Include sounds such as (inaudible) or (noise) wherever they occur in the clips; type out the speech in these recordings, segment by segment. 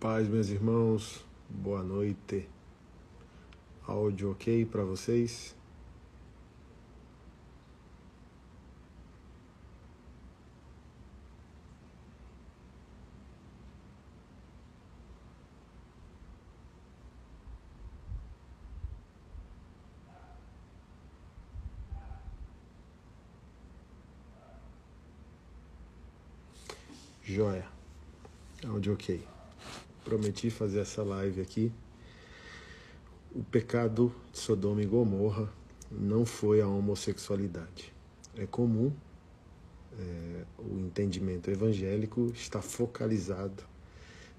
Paz, meus irmãos, boa noite. Áudio ok para vocês? Joia. Áudio ok. Prometi fazer essa live aqui. O pecado de Sodoma e Gomorra não foi a homossexualidade. É comum é, o entendimento evangélico está focalizado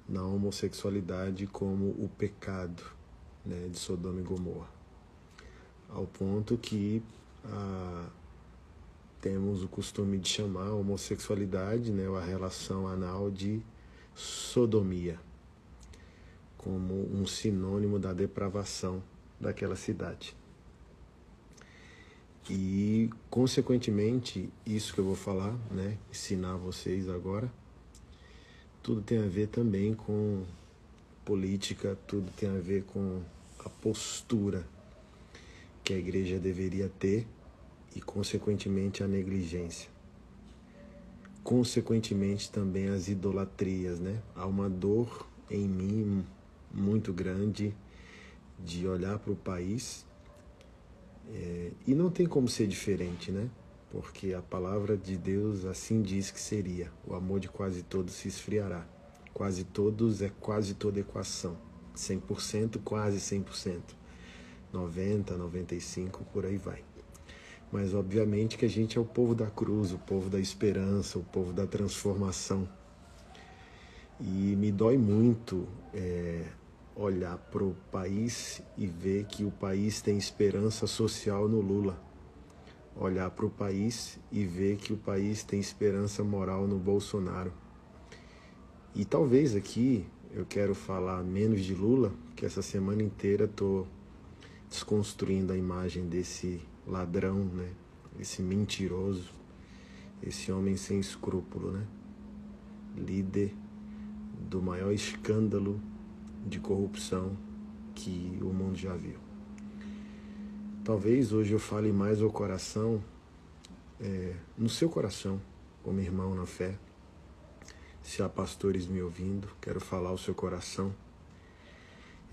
na homossexualidade como o pecado né, de Sodoma e Gomorra, ao ponto que a, temos o costume de chamar a homossexualidade, né, a relação anal de sodomia, como um sinônimo da depravação daquela cidade. E, consequentemente, isso que eu vou falar, né, ensinar vocês agora, tudo tem a ver também com política, tudo tem a ver com a postura que a igreja deveria ter e, consequentemente, a negligência. Consequentemente, também as idolatrias, né? Há uma dor em mim muito grande de olhar para o país é, e não tem como ser diferente, né? Porque a palavra de Deus assim diz que seria: o amor de quase todos se esfriará. Quase todos é quase toda equação. 100%, quase 100%. 90, 95, por aí vai. Mas obviamente que a gente é o povo da cruz, o povo da esperança, o povo da transformação. E me dói muito é, olhar para o país e ver que o país tem esperança social no Lula. Olhar para o país e ver que o país tem esperança moral no Bolsonaro. E talvez aqui eu quero falar menos de Lula, que essa semana inteira estou desconstruindo a imagem desse ladrão, né? Esse mentiroso, esse homem sem escrúpulo, né? Líder do maior escândalo de corrupção que o mundo já viu. Talvez hoje eu fale mais ao coração, é, no seu coração, como irmão na fé. Se há pastores me ouvindo, quero falar ao seu coração.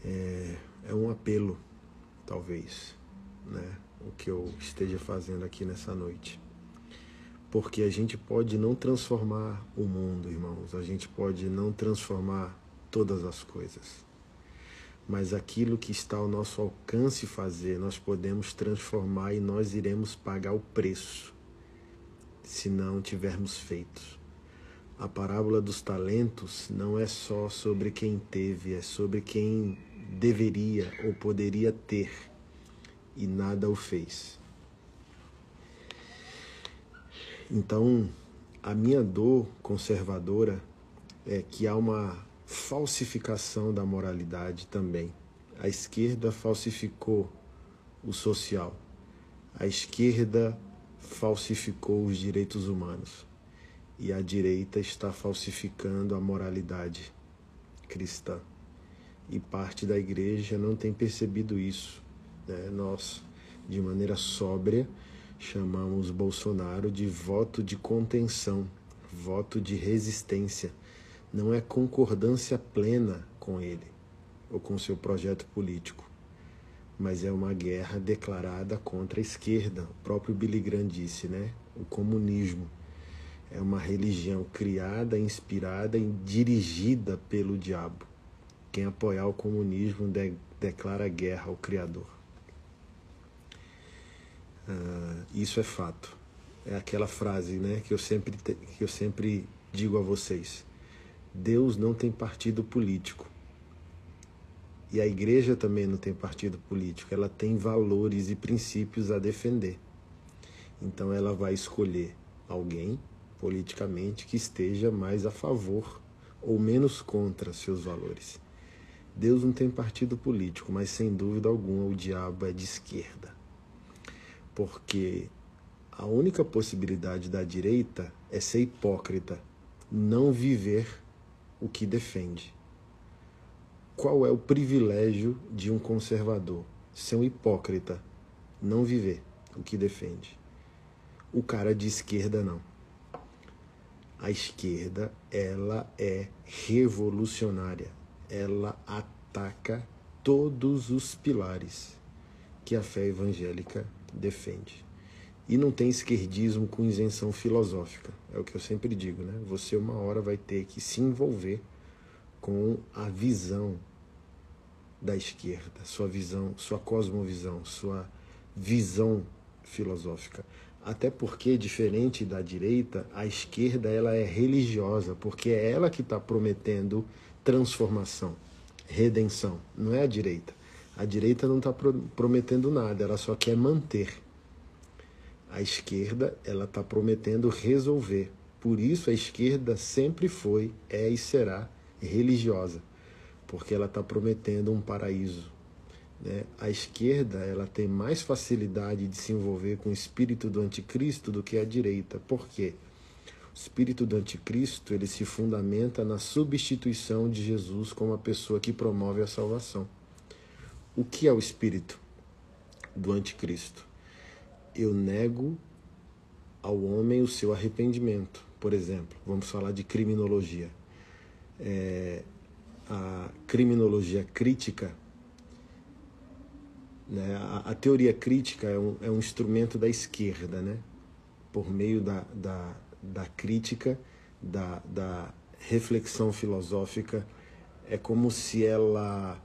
É, é um apelo, talvez, né? o que eu esteja fazendo aqui nessa noite. Porque a gente pode não transformar o mundo, irmãos, a gente pode não transformar todas as coisas. Mas aquilo que está ao nosso alcance fazer, nós podemos transformar e nós iremos pagar o preço se não tivermos feito. A parábola dos talentos não é só sobre quem teve, é sobre quem deveria ou poderia ter e nada o fez. Então, a minha dor conservadora é que há uma falsificação da moralidade também. A esquerda falsificou o social. A esquerda falsificou os direitos humanos. E a direita está falsificando a moralidade cristã. E parte da igreja não tem percebido isso. Né? Nós, de maneira sóbria, chamamos Bolsonaro de voto de contenção, voto de resistência. Não é concordância plena com ele ou com seu projeto político, mas é uma guerra declarada contra a esquerda. O próprio Billy Graham disse, né? O comunismo é uma religião criada, inspirada e dirigida pelo diabo. Quem apoiar o comunismo de declara guerra ao Criador. Uh, isso é fato. É aquela frase né, que, eu sempre que eu sempre digo a vocês. Deus não tem partido político. E a igreja também não tem partido político. Ela tem valores e princípios a defender. Então ela vai escolher alguém politicamente que esteja mais a favor ou menos contra seus valores. Deus não tem partido político, mas sem dúvida alguma o diabo é de esquerda porque a única possibilidade da direita é ser hipócrita, não viver o que defende. qual é o privilégio de um conservador? Ser um hipócrita, não viver o que defende. O cara de esquerda não. A esquerda, ela é revolucionária. Ela ataca todos os pilares que a fé evangélica defende. E não tem esquerdismo com isenção filosófica. É o que eu sempre digo, né? Você uma hora vai ter que se envolver com a visão da esquerda, sua visão, sua cosmovisão, sua visão filosófica. Até porque, diferente da direita, a esquerda ela é religiosa, porque é ela que está prometendo transformação, redenção, não é a direita. A direita não está prometendo nada, ela só quer manter. A esquerda ela está prometendo resolver. Por isso a esquerda sempre foi, é e será religiosa, porque ela está prometendo um paraíso. Né? A esquerda ela tem mais facilidade de se envolver com o espírito do anticristo do que a direita. Por quê? O espírito do anticristo ele se fundamenta na substituição de Jesus como a pessoa que promove a salvação. O que é o espírito do anticristo? Eu nego ao homem o seu arrependimento. Por exemplo, vamos falar de criminologia. É, a criminologia crítica, né, a, a, teoria crítica é um, é um instrumento da esquerda, né, por meio da, da, da crítica, da, da reflexão filosófica, é como se ela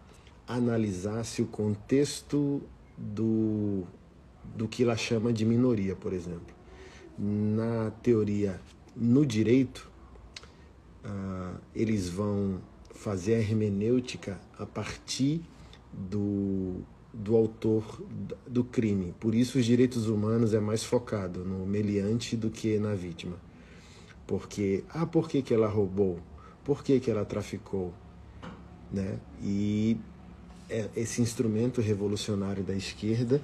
analisasse o contexto do, do que ela chama de minoria, por exemplo. Na teoria, no direito, uh, eles vão fazer a hermenêutica a partir do, do autor do crime. Por isso, os direitos humanos é mais focado no meliante do que na vítima. Porque, ah, por que, que ela roubou? Por que, que ela traficou? Né? E é, esse instrumento revolucionário da esquerda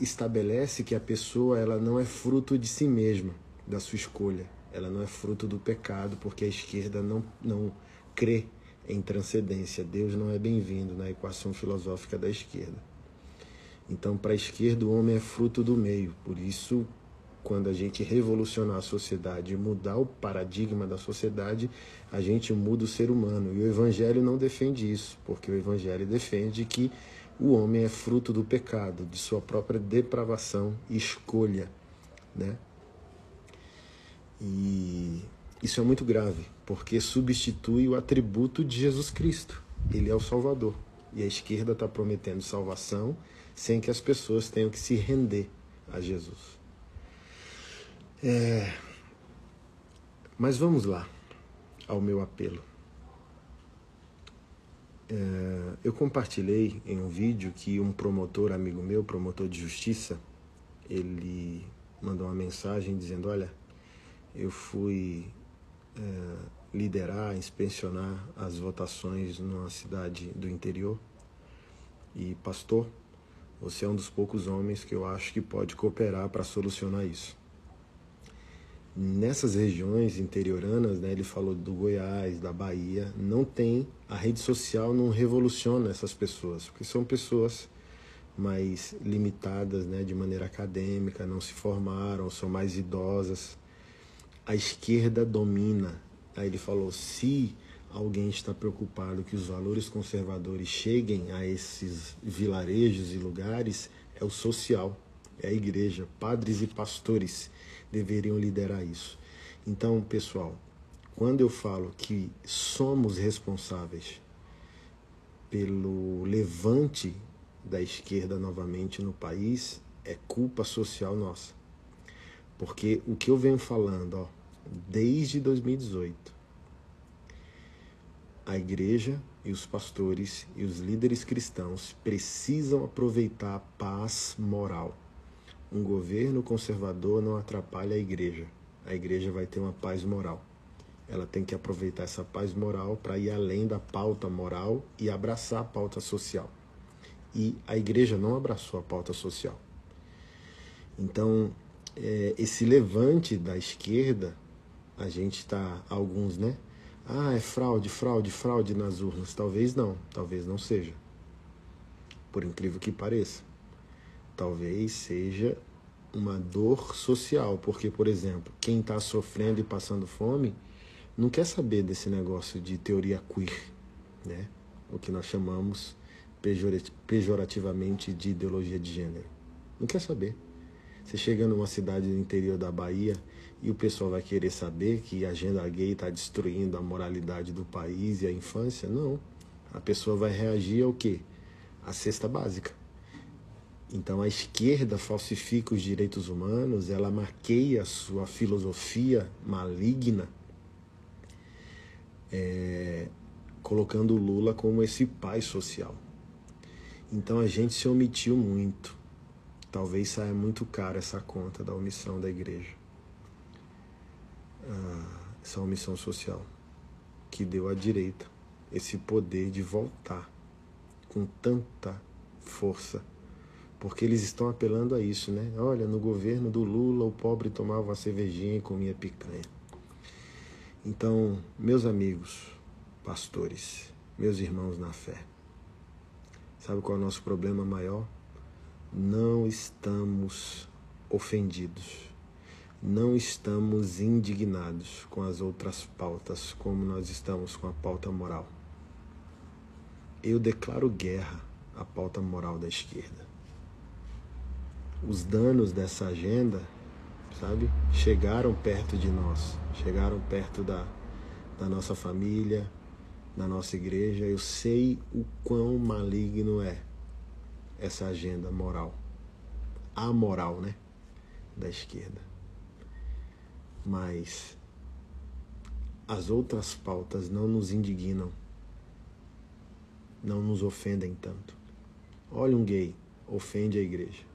estabelece que a pessoa ela não é fruto de si mesma, da sua escolha. Ela não é fruto do pecado, porque a esquerda não, não crê em transcendência. Deus não é bem-vindo na equação filosófica da esquerda. Então, para a esquerda, o homem é fruto do meio. Por isso, quando a gente revolucionar a sociedade mudar o paradigma da sociedade, a gente muda o ser humano. E o Evangelho não defende isso, porque o Evangelho defende que o homem é fruto do pecado, de sua própria depravação e escolha. Né? E isso é muito grave, porque substitui o atributo de Jesus Cristo. Ele é o Salvador. E a esquerda está prometendo salvação sem que as pessoas tenham que se render a Jesus. É... Mas vamos lá ao meu apelo. É... Eu compartilhei em um vídeo que um promotor, amigo meu, promotor de justiça, ele mandou uma mensagem dizendo: Olha, eu fui é, liderar, inspecionar as votações numa cidade do interior. E, pastor, você é um dos poucos homens que eu acho que pode cooperar para solucionar isso nessas regiões interioranas, né, ele falou do Goiás, da Bahia, não tem, a rede social não revoluciona essas pessoas, porque são pessoas mais limitadas né, de maneira acadêmica, não se formaram, são mais idosas. A esquerda domina. Aí ele falou: se alguém está preocupado que os valores conservadores cheguem a esses vilarejos e lugares, é o social, é a igreja, padres e pastores deveriam liderar isso. Então, pessoal, quando eu falo que somos responsáveis pelo levante da esquerda novamente no país, é culpa social nossa. Porque o que eu venho falando, ó, desde 2018, a igreja e os pastores e os líderes cristãos precisam aproveitar a paz moral um governo conservador não atrapalha a igreja. A igreja vai ter uma paz moral. Ela tem que aproveitar essa paz moral para ir além da pauta moral e abraçar a pauta social. E a igreja não abraçou a pauta social. Então, é, esse levante da esquerda, a gente está, alguns, né? Ah, é fraude, fraude, fraude nas urnas. Talvez não, talvez não seja. Por incrível que pareça. Talvez seja uma dor social, porque, por exemplo, quem está sofrendo e passando fome não quer saber desse negócio de teoria queer, né? O que nós chamamos pejorativamente de ideologia de gênero. Não quer saber. Você chega numa cidade do interior da Bahia e o pessoal vai querer saber que a agenda gay está destruindo a moralidade do país e a infância? Não. A pessoa vai reagir ao quê? A cesta básica. Então a esquerda falsifica os direitos humanos, ela maqueia sua filosofia maligna, é, colocando Lula como esse pai social. Então a gente se omitiu muito. Talvez saia muito caro essa conta da omissão da igreja. Ah, essa omissão social que deu à direita esse poder de voltar com tanta força porque eles estão apelando a isso, né? Olha, no governo do Lula o pobre tomava uma cervejinha e comia picanha. Então, meus amigos, pastores, meus irmãos na fé, sabe qual é o nosso problema maior? Não estamos ofendidos, não estamos indignados com as outras pautas como nós estamos com a pauta moral. Eu declaro guerra à pauta moral da esquerda os danos dessa agenda, sabe, chegaram perto de nós, chegaram perto da, da nossa família, da nossa igreja. Eu sei o quão maligno é essa agenda moral, a moral, né, da esquerda. Mas as outras pautas não nos indignam, não nos ofendem tanto. Olha um gay, ofende a igreja.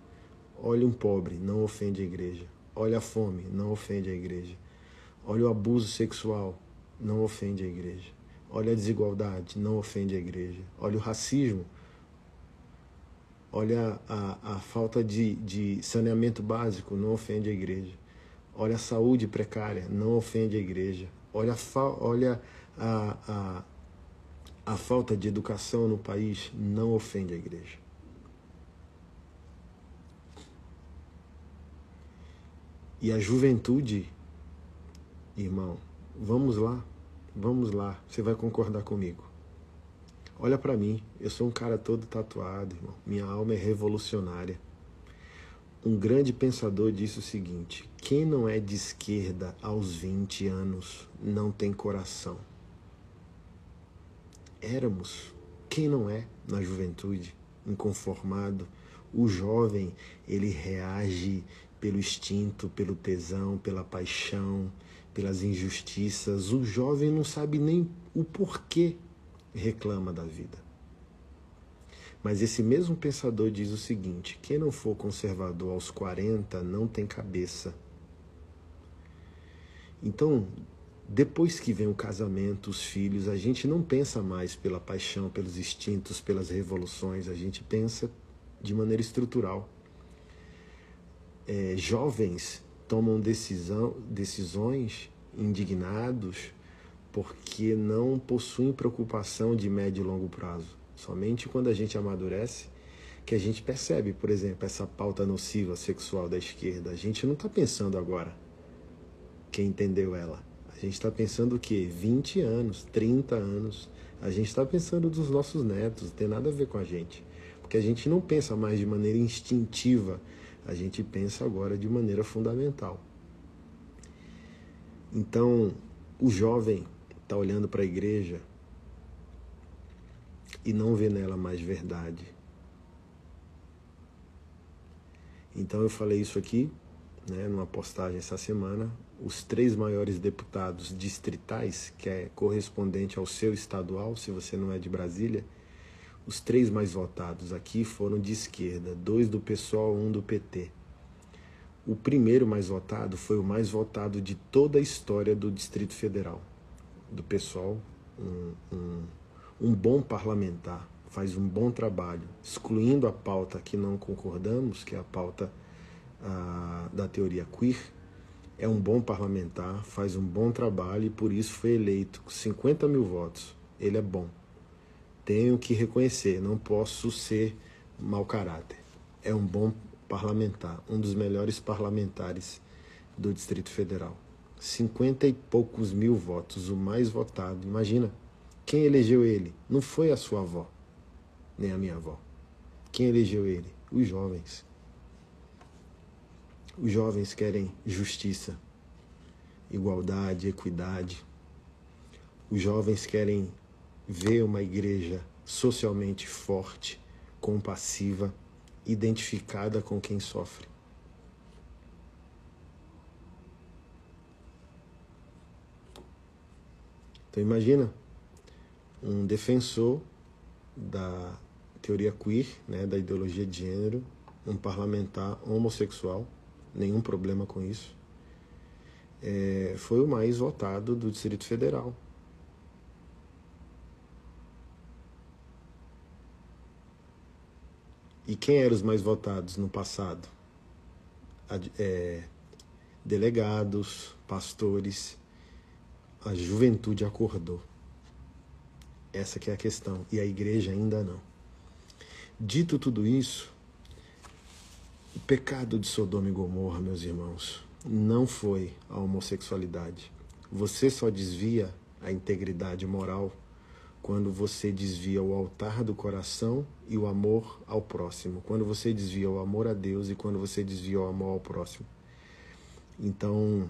Olha um pobre, não ofende a igreja. Olha a fome, não ofende a igreja. Olha o abuso sexual, não ofende a igreja. Olha a desigualdade, não ofende a igreja. Olha o racismo. Olha a, a falta de, de saneamento básico, não ofende a igreja. Olha a saúde precária, não ofende a igreja. Olha a, olha a, a, a falta de educação no país, não ofende a igreja. E a juventude, irmão, vamos lá, vamos lá, você vai concordar comigo. Olha para mim, eu sou um cara todo tatuado, irmão. Minha alma é revolucionária. Um grande pensador disse o seguinte: quem não é de esquerda aos 20 anos não tem coração. Éramos, quem não é na juventude, inconformado, o jovem, ele reage pelo instinto, pelo tesão, pela paixão, pelas injustiças. O jovem não sabe nem o porquê reclama da vida. Mas esse mesmo pensador diz o seguinte: quem não for conservador aos 40 não tem cabeça. Então, depois que vem o casamento, os filhos, a gente não pensa mais pela paixão, pelos instintos, pelas revoluções, a gente pensa de maneira estrutural é, jovens tomam decisão, decisões indignados porque não possuem preocupação de médio e longo prazo. Somente quando a gente amadurece que a gente percebe, por exemplo, essa pauta nociva sexual da esquerda. A gente não está pensando agora quem entendeu ela. A gente está pensando o quê? 20 anos, 30 anos. A gente está pensando dos nossos netos, não tem nada a ver com a gente. Porque a gente não pensa mais de maneira instintiva a gente pensa agora de maneira fundamental. Então, o jovem está olhando para a igreja e não vê nela mais verdade. Então eu falei isso aqui, né, numa postagem essa semana. Os três maiores deputados distritais, que é correspondente ao seu estadual, se você não é de Brasília, os três mais votados aqui foram de esquerda, dois do PSOL, um do PT. O primeiro mais votado foi o mais votado de toda a história do Distrito Federal, do PSOL, um, um, um bom parlamentar, faz um bom trabalho, excluindo a pauta que não concordamos, que é a pauta a, da teoria queer, é um bom parlamentar, faz um bom trabalho e por isso foi eleito com 50 mil votos. Ele é bom. Tenho que reconhecer, não posso ser mau caráter. É um bom parlamentar, um dos melhores parlamentares do Distrito Federal. 50 e poucos mil votos, o mais votado. Imagina, quem elegeu ele? Não foi a sua avó, nem a minha avó. Quem elegeu ele? Os jovens. Os jovens querem justiça, igualdade, equidade. Os jovens querem ver uma igreja socialmente forte, compassiva, identificada com quem sofre. Então imagina um defensor da teoria queer, né, da ideologia de gênero, um parlamentar homossexual nenhum problema com isso. É, foi o mais votado do Distrito Federal. E quem eram os mais votados no passado? É, delegados, pastores, a juventude acordou. Essa que é a questão. E a igreja ainda não. Dito tudo isso, o pecado de Sodoma e Gomorra, meus irmãos, não foi a homossexualidade. Você só desvia a integridade moral quando você desvia o altar do coração e o amor ao próximo. Quando você desvia o amor a Deus e quando você desvia o amor ao próximo. Então,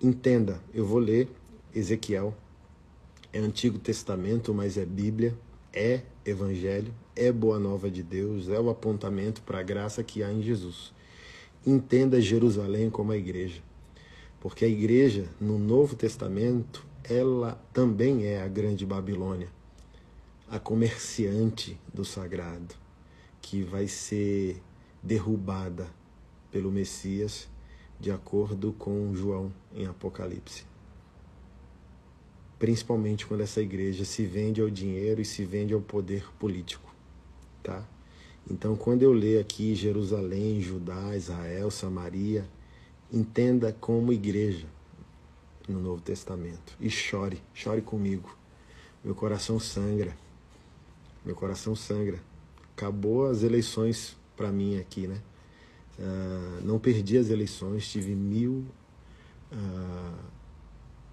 entenda, eu vou ler Ezequiel. É Antigo Testamento, mas é Bíblia, é Evangelho, é boa nova de Deus, é o apontamento para a graça que há em Jesus. Entenda Jerusalém como a igreja, porque a igreja no Novo Testamento, ela também é a grande Babilônia, a comerciante do sagrado, que vai ser derrubada pelo Messias, de acordo com João em Apocalipse principalmente quando essa igreja se vende ao dinheiro e se vende ao poder político tá? Então, quando eu ler aqui Jerusalém, Judá, Israel, Samaria, entenda como igreja no Novo Testamento e chore, chore comigo. Meu coração sangra. Meu coração sangra. Acabou as eleições para mim aqui, né? Uh, não perdi as eleições, tive mil, uh,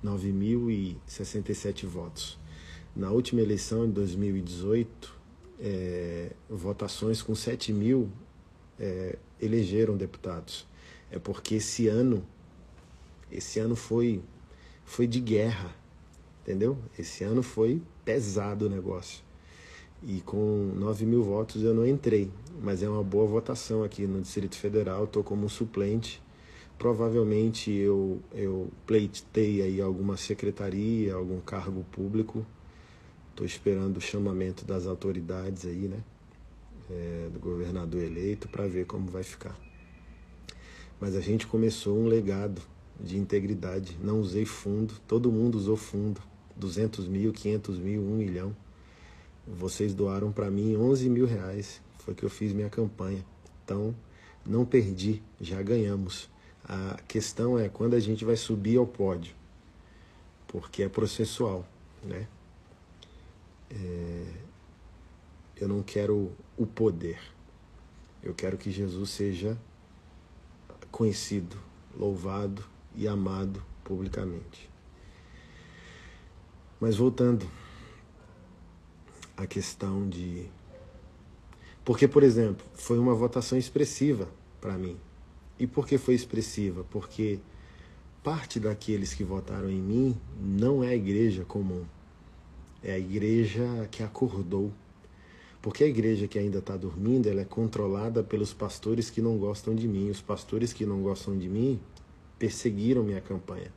9.067 votos. Na última eleição, em 2018, é, votações com 7 mil é, elegeram deputados. É porque esse ano, esse ano foi, foi de guerra, entendeu? Esse ano foi pesado o negócio. E com 9 mil votos eu não entrei, mas é uma boa votação aqui no Distrito Federal, estou como suplente. Provavelmente eu, eu pleitei aí alguma secretaria, algum cargo público Estou esperando o chamamento das autoridades aí, né? É, do governador eleito para ver como vai ficar. Mas a gente começou um legado de integridade. Não usei fundo, todo mundo usou fundo. 200 mil, 500 mil, 1 milhão. Vocês doaram para mim 11 mil reais. Foi que eu fiz minha campanha. Então, não perdi, já ganhamos. A questão é quando a gente vai subir ao pódio, porque é processual, né? é, eu não quero o poder. Eu quero que Jesus seja conhecido, louvado e amado publicamente. Mas voltando à questão de. Porque, por exemplo, foi uma votação expressiva para mim. E por que foi expressiva? Porque parte daqueles que votaram em mim não é a igreja comum é a igreja que acordou. Porque a igreja que ainda está dormindo, ela é controlada pelos pastores que não gostam de mim. Os pastores que não gostam de mim perseguiram minha campanha.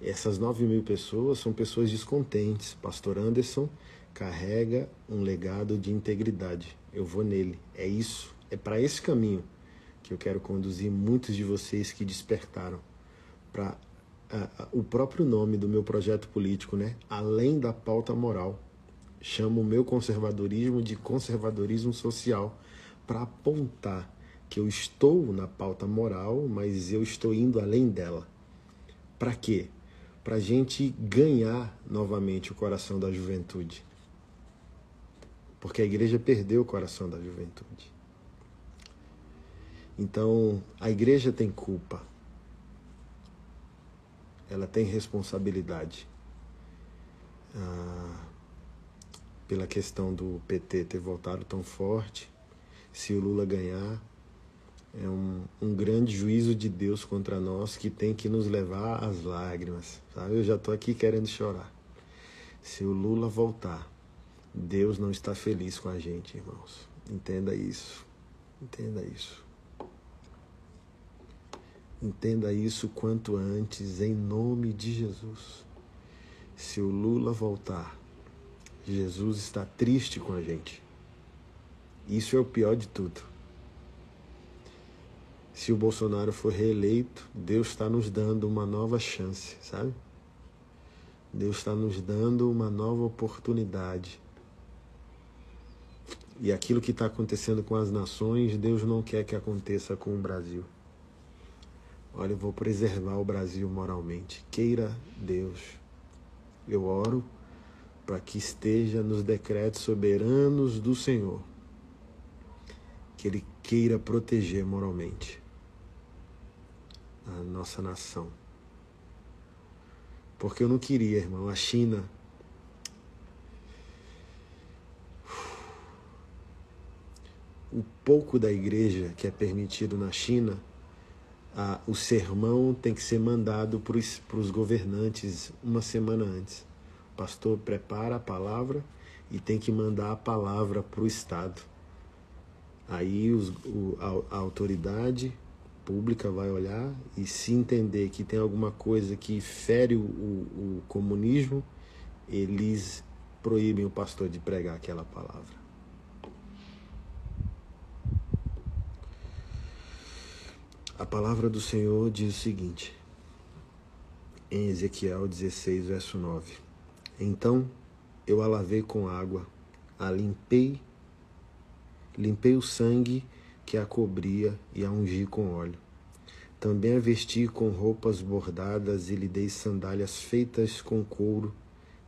Essas nove mil pessoas são pessoas descontentes. Pastor Anderson carrega um legado de integridade. Eu vou nele. É isso. É para esse caminho que eu quero conduzir muitos de vocês que despertaram para o próprio nome do meu projeto político, né? Além da pauta moral, chamo o meu conservadorismo de conservadorismo social para apontar que eu estou na pauta moral, mas eu estou indo além dela. Para quê? Para a gente ganhar novamente o coração da juventude. Porque a igreja perdeu o coração da juventude. Então, a igreja tem culpa. Ela tem responsabilidade. Ah, pela questão do PT ter voltado tão forte. Se o Lula ganhar, é um, um grande juízo de Deus contra nós que tem que nos levar às lágrimas. Sabe? Eu já estou aqui querendo chorar. Se o Lula voltar, Deus não está feliz com a gente, irmãos. Entenda isso. Entenda isso. Entenda isso quanto antes, em nome de Jesus. Se o Lula voltar, Jesus está triste com a gente. Isso é o pior de tudo se o Bolsonaro for reeleito, Deus está nos dando uma nova chance, sabe? Deus está nos dando uma nova oportunidade. E aquilo que está acontecendo com as nações, Deus não quer que aconteça com o Brasil. Olha, eu vou preservar o Brasil moralmente. Queira Deus. Eu oro para que esteja nos decretos soberanos do Senhor. Que Ele queira proteger moralmente a nossa nação. Porque eu não queria, irmão, a China. O pouco da igreja que é permitido na China, a, o sermão tem que ser mandado para os governantes uma semana antes. O pastor prepara a palavra e tem que mandar a palavra para o Estado. Aí os, o, a, a autoridade pública vai olhar e se entender que tem alguma coisa que fere o, o, comunismo, eles proíbem o pastor de pregar aquela palavra. A palavra do Senhor diz o seguinte, em Ezequiel 16, verso 9: Então eu a lavei com água, a limpei, limpei o sangue que a cobria e a ungi com óleo. Também a vesti com roupas bordadas e lhe dei sandálias feitas com couro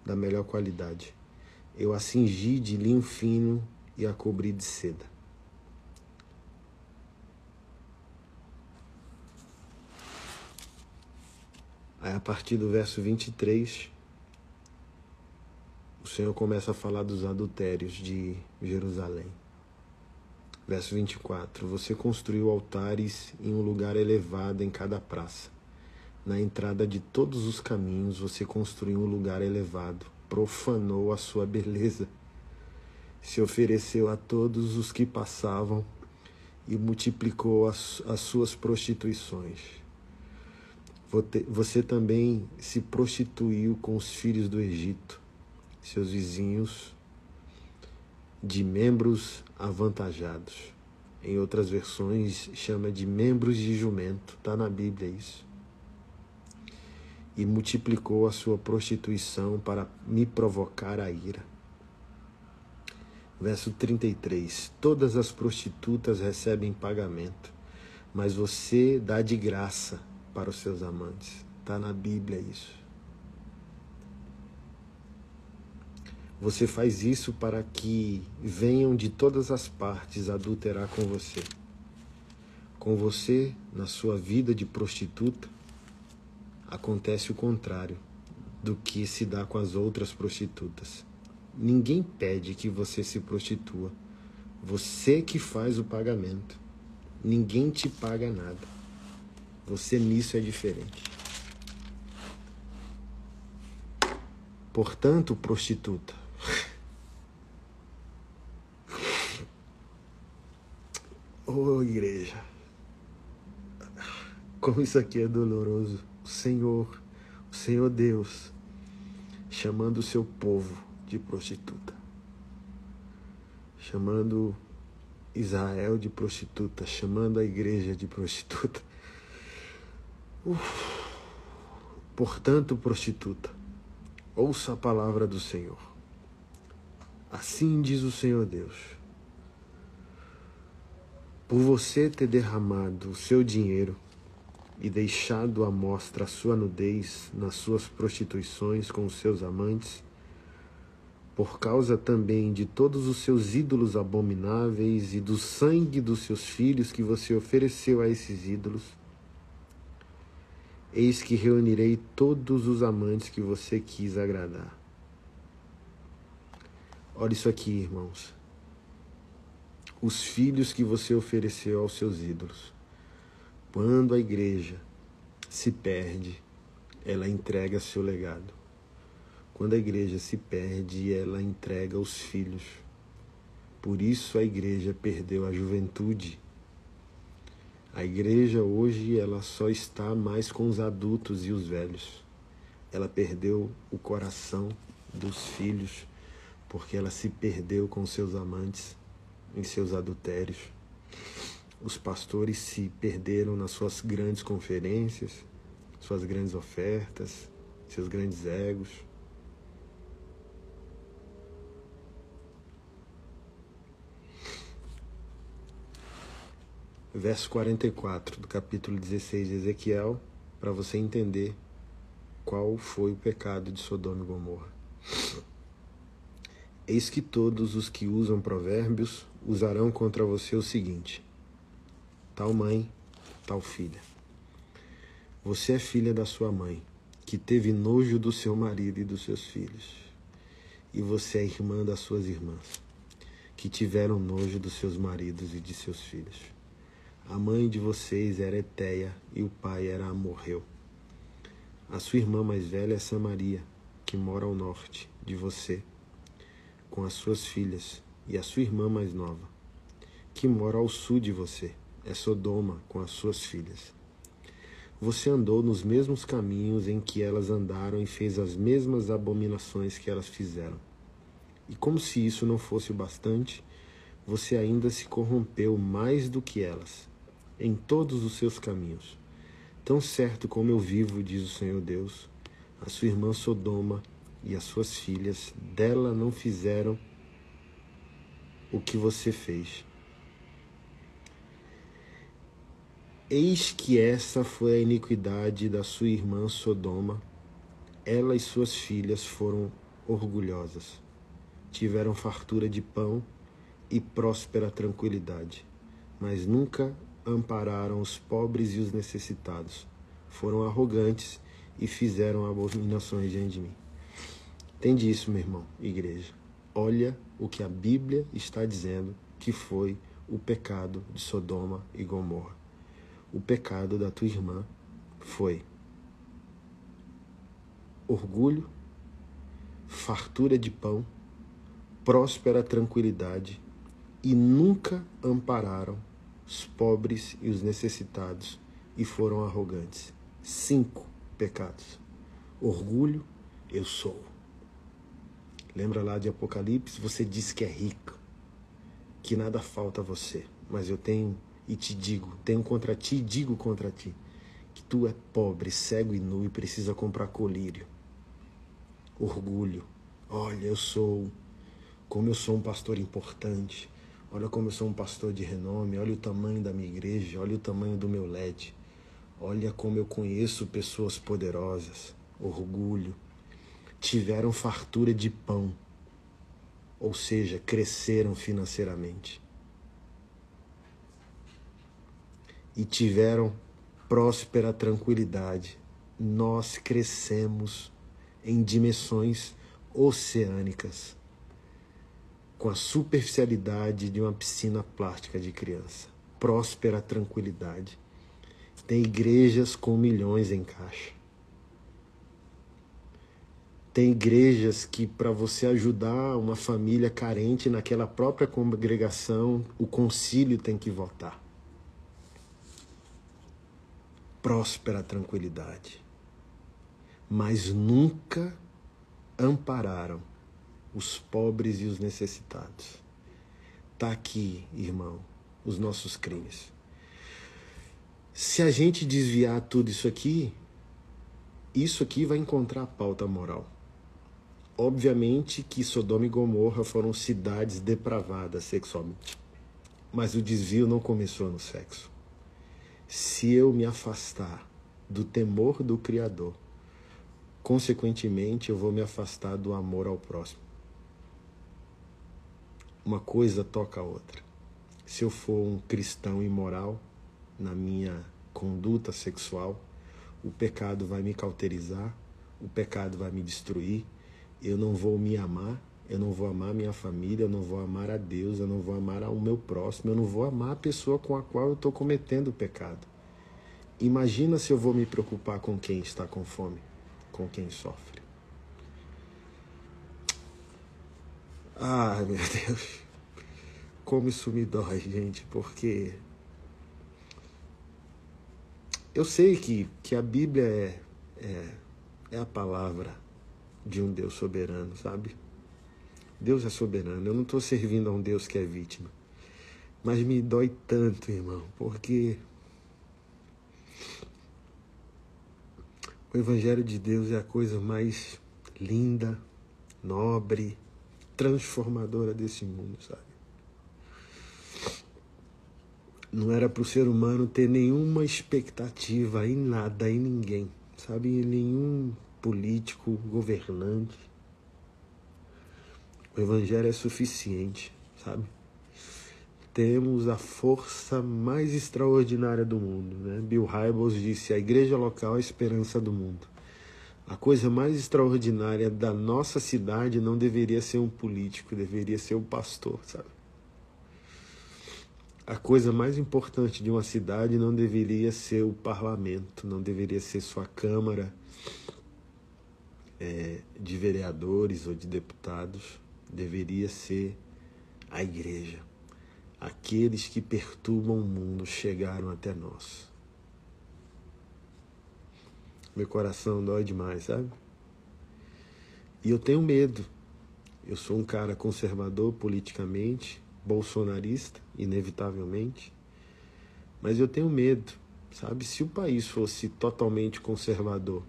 da melhor qualidade. Eu a cingi de linho fino e a cobri de seda. Aí a partir do verso 23, o Senhor começa a falar dos adultérios de Jerusalém. Verso 24: Você construiu altares em um lugar elevado em cada praça. Na entrada de todos os caminhos você construiu um lugar elevado, profanou a sua beleza, se ofereceu a todos os que passavam e multiplicou as, as suas prostituições. Você também se prostituiu com os filhos do Egito, seus vizinhos de membros avantajados. Em outras versões chama de membros de jumento, está na Bíblia isso. E multiplicou a sua prostituição para me provocar a ira. Verso 33: Todas as prostitutas recebem pagamento, mas você dá de graça para os seus amantes. Está na Bíblia isso. Você faz isso para que venham de todas as partes adulterar com você. Com você, na sua vida de prostituta, acontece o contrário do que se dá com as outras prostitutas. Ninguém pede que você se prostitua. Você que faz o pagamento. Ninguém te paga nada. Você nisso é diferente. Portanto, prostituta, Oh, igreja, como isso aqui é doloroso. O Senhor, o Senhor Deus, chamando o seu povo de prostituta, chamando Israel de prostituta, chamando a igreja de prostituta. Uf. Portanto, prostituta, ouça a palavra do Senhor. Assim diz o Senhor Deus por você ter derramado o seu dinheiro e deixado à mostra a sua nudez nas suas prostituições com os seus amantes, por causa também de todos os seus ídolos abomináveis e do sangue dos seus filhos que você ofereceu a esses ídolos, eis que reunirei todos os amantes que você quis agradar. Olha isso aqui, irmãos. Os filhos que você ofereceu aos seus ídolos. Quando a igreja se perde, ela entrega seu legado. Quando a igreja se perde, ela entrega os filhos. Por isso a igreja perdeu a juventude. A igreja hoje ela só está mais com os adultos e os velhos. Ela perdeu o coração dos filhos porque ela se perdeu com seus amantes em seus adultérios. Os pastores se perderam nas suas grandes conferências, suas grandes ofertas, seus grandes egos. verso 44 do capítulo 16 de Ezequiel, para você entender qual foi o pecado de Sodoma e Gomorra. Eis que todos os que usam provérbios usarão contra você o seguinte: tal mãe, tal filha. Você é filha da sua mãe, que teve nojo do seu marido e dos seus filhos. E você é irmã das suas irmãs, que tiveram nojo dos seus maridos e de seus filhos. A mãe de vocês era Eteia e o pai era Amorreu. A sua irmã mais velha é Samaria, que mora ao norte de você, com as suas filhas, e a sua irmã mais nova, que mora ao sul de você, é Sodoma, com as suas filhas. Você andou nos mesmos caminhos em que elas andaram e fez as mesmas abominações que elas fizeram. E como se isso não fosse o bastante, você ainda se corrompeu mais do que elas em todos os seus caminhos. Tão certo como eu vivo, diz o Senhor Deus, a sua irmã Sodoma e as suas filhas dela não fizeram o que você fez. Eis que essa foi a iniquidade da sua irmã Sodoma. Ela e suas filhas foram orgulhosas. Tiveram fartura de pão e próspera tranquilidade, mas nunca ampararam os pobres e os necessitados. Foram arrogantes e fizeram abominações diante de mim. Entende isso, meu irmão, igreja. Olha o que a Bíblia está dizendo que foi o pecado de Sodoma e Gomorra. O pecado da tua irmã foi orgulho, fartura de pão, próspera tranquilidade e nunca ampararam os pobres e os necessitados e foram arrogantes. Cinco pecados. Orgulho, eu sou. Lembra lá de Apocalipse? Você diz que é rico, que nada falta a você, mas eu tenho e te digo, tenho contra ti e digo contra ti, que tu é pobre, cego e nu e precisa comprar colírio. Orgulho. Olha, eu sou, como eu sou um pastor importante, Olha como eu sou um pastor de renome, olha o tamanho da minha igreja, olha o tamanho do meu LED. Olha como eu conheço pessoas poderosas, orgulho. Tiveram fartura de pão, ou seja, cresceram financeiramente. E tiveram próspera tranquilidade. Nós crescemos em dimensões oceânicas com a superficialidade de uma piscina plástica de criança. Próspera tranquilidade. Tem igrejas com milhões em caixa. Tem igrejas que, para você ajudar uma família carente naquela própria congregação, o concílio tem que votar. Próspera tranquilidade. Mas nunca ampararam os pobres e os necessitados. Está aqui, irmão, os nossos crimes. Se a gente desviar tudo isso aqui, isso aqui vai encontrar a pauta moral. Obviamente que Sodoma e Gomorra foram cidades depravadas sexualmente. Mas o desvio não começou no sexo. Se eu me afastar do temor do Criador, consequentemente eu vou me afastar do amor ao próximo. Uma coisa toca a outra. Se eu for um cristão imoral na minha conduta sexual, o pecado vai me cauterizar, o pecado vai me destruir, eu não vou me amar, eu não vou amar minha família, eu não vou amar a Deus, eu não vou amar o meu próximo, eu não vou amar a pessoa com a qual eu estou cometendo o pecado. Imagina se eu vou me preocupar com quem está com fome, com quem sofre. Ah, meu (laughs) Deus, como isso me dói, gente, porque eu sei que, que a Bíblia é, é, é a palavra de um Deus soberano, sabe? Deus é soberano. Eu não estou servindo a um Deus que é vítima. Mas me dói tanto, irmão, porque o Evangelho de Deus é a coisa mais linda, nobre, transformadora desse mundo, sabe? Não era para o ser humano ter nenhuma expectativa em nada, em ninguém, sabe? Em nenhum político, governante. O Evangelho é suficiente, sabe? Temos a força mais extraordinária do mundo. Né? Bill Hybels disse: a igreja local é a esperança do mundo. A coisa mais extraordinária da nossa cidade não deveria ser um político, deveria ser o um pastor, sabe? a coisa mais importante de uma cidade não deveria ser o parlamento, não deveria ser sua Câmara é, de vereadores ou de deputados, deveria ser a igreja. Aqueles que perturbam o mundo chegaram até nós. Meu coração dói demais, sabe? E eu tenho medo. Eu sou um cara conservador politicamente, bolsonarista, inevitavelmente. Mas eu tenho medo, sabe? Se o país fosse totalmente conservador,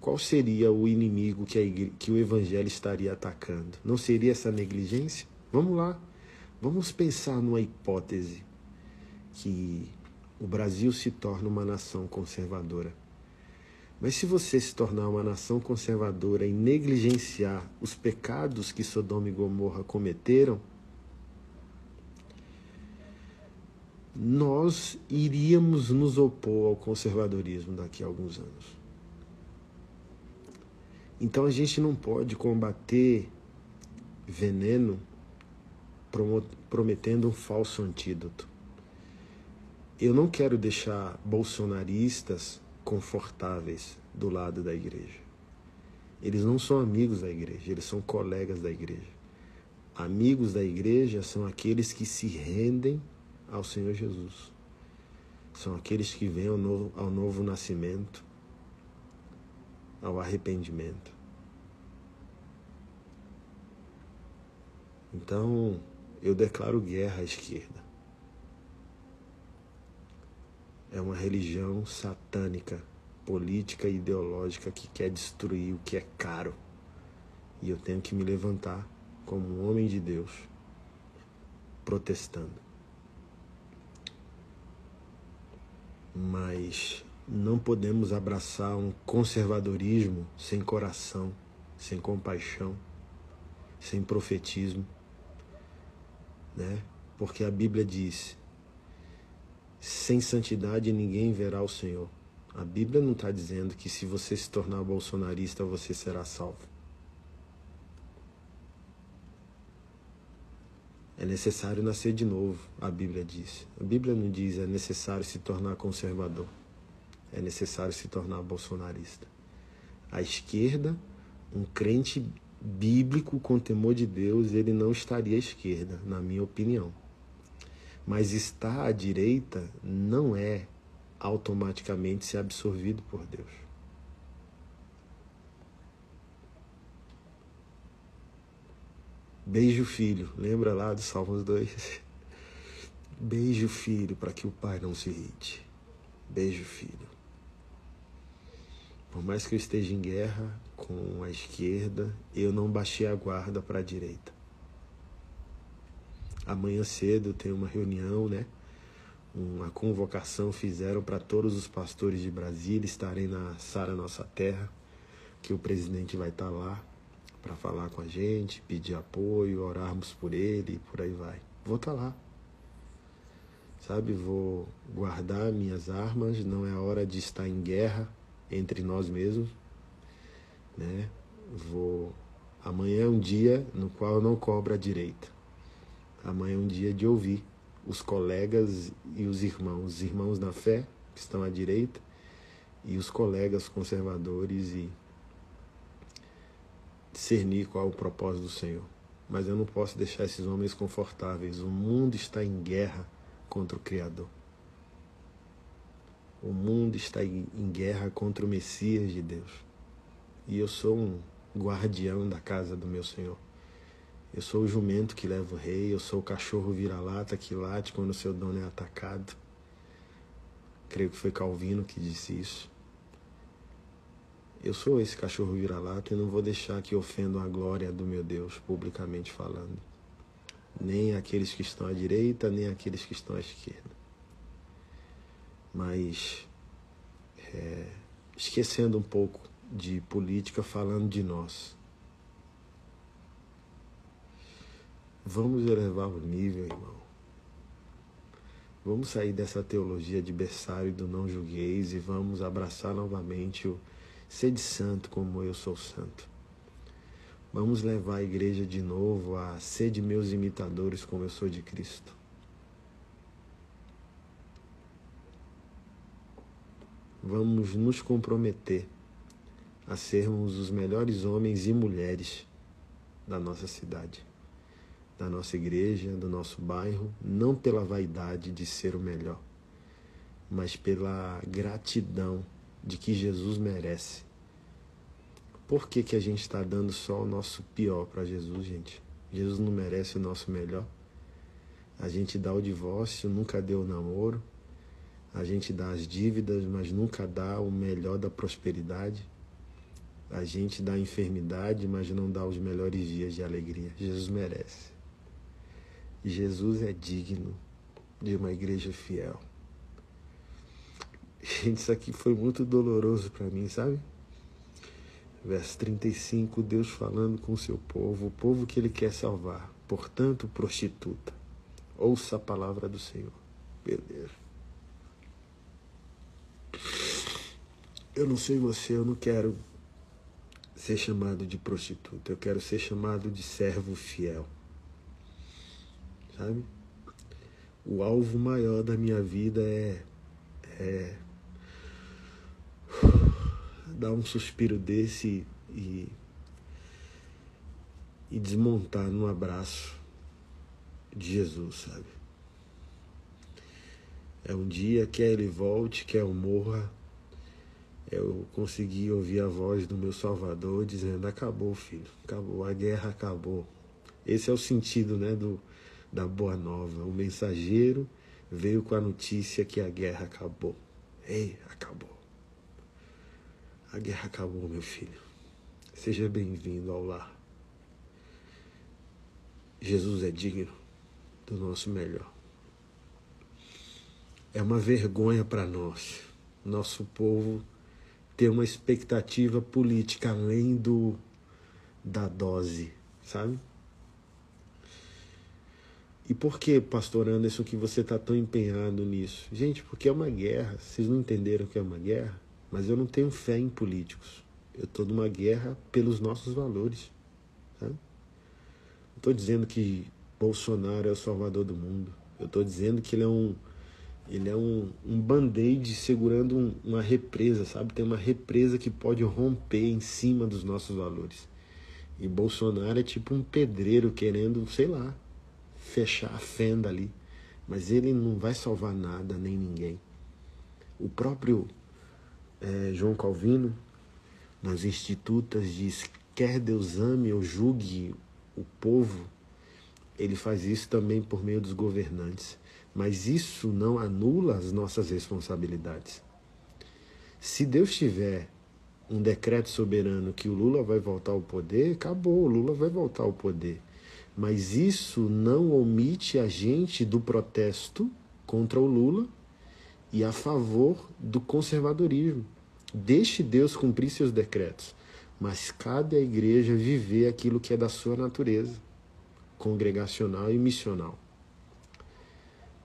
qual seria o inimigo que, igreja, que o evangelho estaria atacando? Não seria essa negligência? Vamos lá, vamos pensar numa hipótese que o Brasil se torna uma nação conservadora. Mas se você se tornar uma nação conservadora e negligenciar os pecados que Sodoma e Gomorra cometeram, nós iríamos nos opor ao conservadorismo daqui a alguns anos. Então a gente não pode combater veneno prometendo um falso antídoto. Eu não quero deixar bolsonaristas confortáveis do lado da igreja. Eles não são amigos da igreja, eles são colegas da igreja. Amigos da igreja são aqueles que se rendem ao Senhor Jesus. São aqueles que vêm ao novo, ao novo nascimento, ao arrependimento. Então, eu declaro guerra à esquerda. É uma religião satânica, política e ideológica que quer destruir o que é caro. E eu tenho que me levantar como um homem de Deus, protestando. mas não podemos abraçar um conservadorismo sem coração, sem compaixão, sem profetismo, né? Porque a Bíblia diz: sem santidade ninguém verá o Senhor. A Bíblia não está dizendo que se você se tornar bolsonarista você será salvo. É necessário nascer de novo, a Bíblia diz. A Bíblia não diz é necessário se tornar conservador. É necessário se tornar bolsonarista. A esquerda, um crente bíblico com temor de Deus, ele não estaria à esquerda, na minha opinião. Mas estar à direita não é automaticamente ser absorvido por Deus. Beijo filho, lembra lá do Salmos 2? (laughs) Beijo filho para que o pai não se irrite. Beijo filho. Por mais que eu esteja em guerra com a esquerda, eu não baixei a guarda para a direita. amanhã cedo tem uma reunião, né? Uma convocação fizeram para todos os pastores de Brasília estarem na Sara Nossa Terra, que o presidente vai estar tá lá para falar com a gente, pedir apoio, orarmos por ele e por aí vai. Vou estar tá lá. Sabe, vou guardar minhas armas, não é hora de estar em guerra entre nós mesmos, né? Vou amanhã é um dia no qual eu não cobro a direita. Amanhã é um dia de ouvir os colegas e os irmãos, os irmãos na fé que estão à direita e os colegas conservadores e discernir qual é o propósito do Senhor. Mas eu não posso deixar esses homens confortáveis. O mundo está em guerra contra o Criador. O mundo está em guerra contra o Messias de Deus. E eu sou um guardião da casa do meu Senhor. Eu sou o jumento que leva o rei, eu sou o cachorro vira-lata que late quando o seu dono é atacado. Creio que foi Calvino que disse isso. Eu sou esse cachorro vira-lata e não vou deixar que ofendam a glória do meu Deus, publicamente falando. Nem aqueles que estão à direita, nem aqueles que estão à esquerda. Mas, é, esquecendo um pouco de política, falando de nós. Vamos elevar o nível, irmão. Vamos sair dessa teologia de berçário do não julgueis e vamos abraçar novamente o sede santo como eu sou santo. Vamos levar a igreja de novo a ser de meus imitadores como eu sou de Cristo. Vamos nos comprometer a sermos os melhores homens e mulheres da nossa cidade da nossa igreja, do nosso bairro, não pela vaidade de ser o melhor, mas pela gratidão de que Jesus merece. Por que, que a gente está dando só o nosso pior para Jesus, gente? Jesus não merece o nosso melhor. A gente dá o divórcio, nunca deu o namoro. A gente dá as dívidas, mas nunca dá o melhor da prosperidade. A gente dá a enfermidade, mas não dá os melhores dias de alegria. Jesus merece. Jesus é digno de uma igreja fiel. Gente, isso aqui foi muito doloroso para mim, sabe? Verso 35, Deus falando com o seu povo, o povo que ele quer salvar. Portanto, prostituta, ouça a palavra do Senhor. Deus. Eu não sei você, eu não quero ser chamado de prostituta, eu quero ser chamado de servo fiel sabe? O alvo maior da minha vida é, é dar um suspiro desse e, e desmontar num abraço de Jesus, sabe? É um dia, quer ele volte, quer eu morra, eu consegui ouvir a voz do meu Salvador dizendo: Acabou, filho, acabou, a guerra acabou. Esse é o sentido né, do, da boa nova. O mensageiro veio com a notícia que a guerra acabou. Ei, acabou. A guerra acabou, meu filho. Seja bem-vindo ao lar. Jesus é digno do nosso melhor. É uma vergonha para nós, nosso povo, ter uma expectativa política além do da dose, sabe? E por que, pastor Anderson, que você está tão empenhado nisso? Gente, porque é uma guerra. Vocês não entenderam que é uma guerra? Mas eu não tenho fé em políticos. Eu estou numa guerra pelos nossos valores. Tá? Não estou dizendo que Bolsonaro é o salvador do mundo. Eu estou dizendo que ele é um, ele é um, um band-aid segurando um, uma represa, sabe? Tem uma represa que pode romper em cima dos nossos valores. E Bolsonaro é tipo um pedreiro querendo, sei lá, fechar a fenda ali. Mas ele não vai salvar nada nem ninguém. O próprio é, João Calvino, nas Institutas, diz: quer Deus ame ou julgue o povo, ele faz isso também por meio dos governantes. Mas isso não anula as nossas responsabilidades. Se Deus tiver um decreto soberano que o Lula vai voltar ao poder, acabou, o Lula vai voltar ao poder. Mas isso não omite a gente do protesto contra o Lula e a favor do conservadorismo. Deixe Deus cumprir seus decretos, mas cabe à igreja viver aquilo que é da sua natureza, congregacional e missional.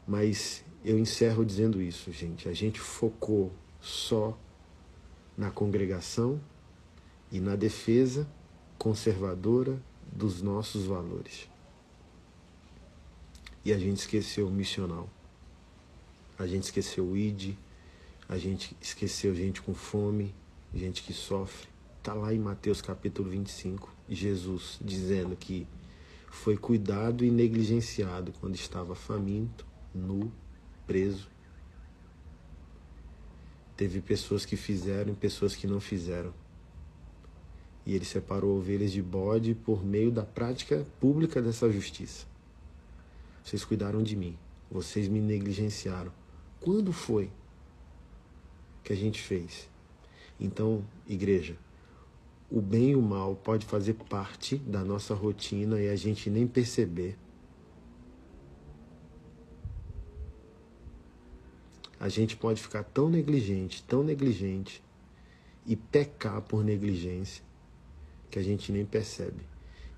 Mas eu encerro dizendo isso, gente. A gente focou só na congregação e na defesa conservadora dos nossos valores. E a gente esqueceu o missional. A gente esqueceu o ID, a gente esqueceu gente com fome, gente que sofre. Está lá em Mateus capítulo 25, Jesus dizendo que foi cuidado e negligenciado quando estava faminto, nu, preso. Teve pessoas que fizeram e pessoas que não fizeram. E ele separou ovelhas de bode por meio da prática pública dessa justiça. Vocês cuidaram de mim, vocês me negligenciaram. Quando foi que a gente fez? Então, igreja, o bem e o mal pode fazer parte da nossa rotina e a gente nem perceber. A gente pode ficar tão negligente, tão negligente e pecar por negligência que a gente nem percebe.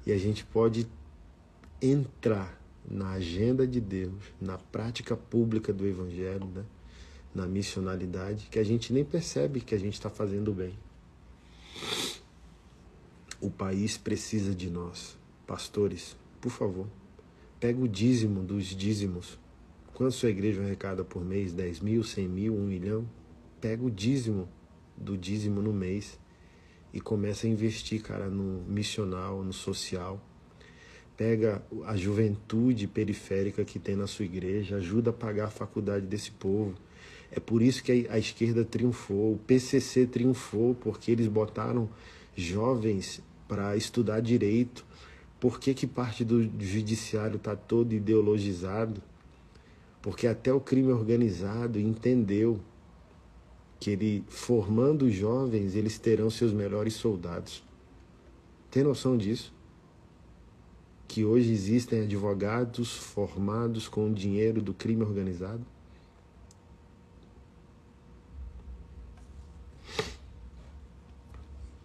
E a gente pode entrar na agenda de Deus, na prática pública do Evangelho, né? na missionalidade, que a gente nem percebe que a gente está fazendo bem. O país precisa de nós. Pastores, por favor, pega o dízimo dos dízimos. Quanto sua igreja arrecada por mês? 10 mil, 100 mil, 1 milhão? Pega o dízimo do dízimo no mês e começa a investir, cara, no missional, no social. Pega a juventude periférica que tem na sua igreja, ajuda a pagar a faculdade desse povo. É por isso que a esquerda triunfou, o PCC triunfou, porque eles botaram jovens para estudar direito. Por que, que parte do judiciário está todo ideologizado? Porque até o crime organizado entendeu que ele, formando jovens, eles terão seus melhores soldados. Tem noção disso? Que hoje existem advogados formados com o dinheiro do crime organizado?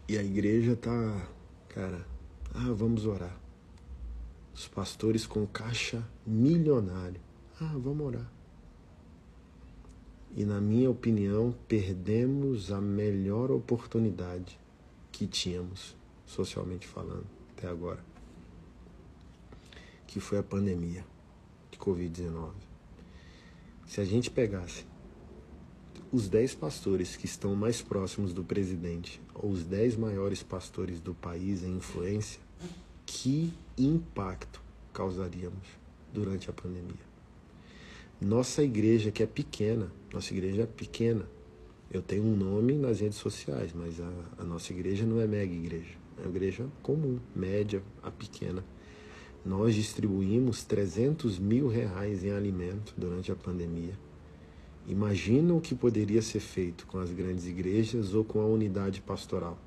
E a igreja tá, cara, ah, vamos orar. Os pastores com caixa milionário. Ah, vamos orar. E, na minha opinião, perdemos a melhor oportunidade que tínhamos, socialmente falando, até agora, que foi a pandemia de Covid-19. Se a gente pegasse os 10 pastores que estão mais próximos do presidente, ou os 10 maiores pastores do país em influência, que impacto causaríamos durante a pandemia? Nossa igreja, que é pequena, nossa igreja é pequena. Eu tenho um nome nas redes sociais, mas a, a nossa igreja não é mega igreja. É uma igreja comum, média, a pequena. Nós distribuímos 300 mil reais em alimento durante a pandemia. Imagina o que poderia ser feito com as grandes igrejas ou com a unidade pastoral.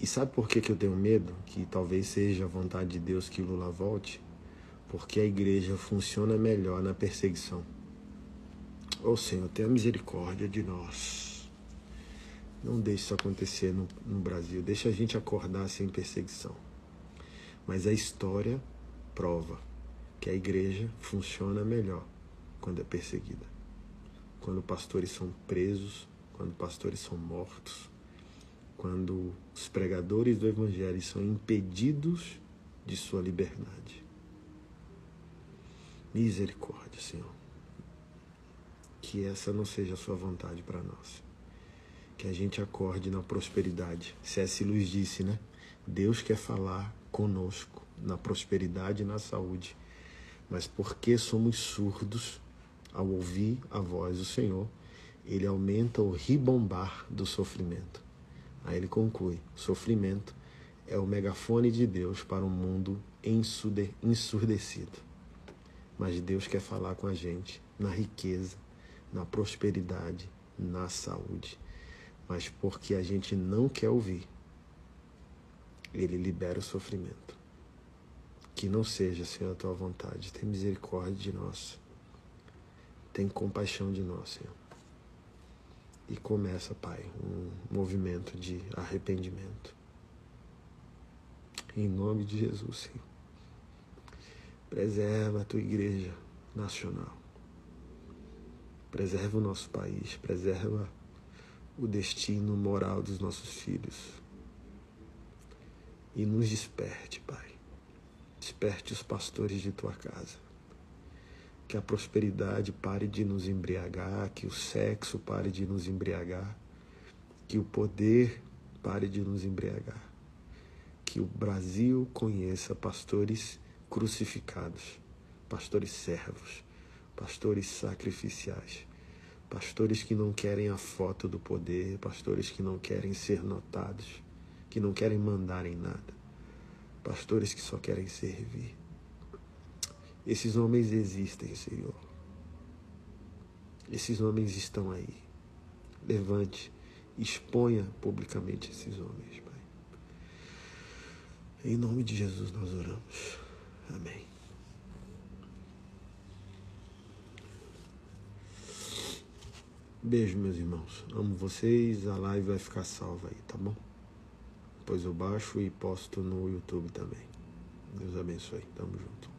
E sabe por que, que eu tenho medo? Que talvez seja a vontade de Deus que Lula volte? Porque a igreja funciona melhor na perseguição. Ó oh, Senhor, tenha misericórdia de nós. Não deixe isso acontecer no, no Brasil. Deixa a gente acordar sem perseguição. Mas a história prova que a igreja funciona melhor quando é perseguida. Quando pastores são presos, quando pastores são mortos, quando os pregadores do evangelho são impedidos de sua liberdade. Misericórdia, Senhor. Que essa não seja a sua vontade para nós. Que a gente acorde na prosperidade. C.S. Luiz disse, né? Deus quer falar conosco na prosperidade e na saúde. Mas porque somos surdos ao ouvir a voz do Senhor, ele aumenta o ribombar do sofrimento. Aí ele conclui: sofrimento é o megafone de Deus para um mundo ensurdecido. Mas Deus quer falar com a gente na riqueza, na prosperidade, na saúde. Mas porque a gente não quer ouvir, ele libera o sofrimento. Que não seja, Senhor, a tua vontade. Tem misericórdia de nós. Tem compaixão de nós, Senhor. E começa, Pai, um movimento de arrependimento. Em nome de Jesus, Senhor. Preserva a tua igreja nacional. Preserva o nosso país. Preserva o destino moral dos nossos filhos. E nos desperte, Pai. Desperte os pastores de tua casa. Que a prosperidade pare de nos embriagar, que o sexo pare de nos embriagar, que o poder pare de nos embriagar. Que o Brasil conheça pastores crucificados, pastores servos, pastores sacrificiais Pastores que não querem a foto do poder, pastores que não querem ser notados, que não querem mandar em nada. Pastores que só querem servir. Esses homens existem, Senhor. Esses homens estão aí. Levante, exponha publicamente esses homens, Pai. Em nome de Jesus nós oramos. Amém. Beijo, meus irmãos. Amo vocês. A live vai ficar salva aí, tá bom? Depois eu baixo e posto no YouTube também. Deus abençoe. Tamo junto.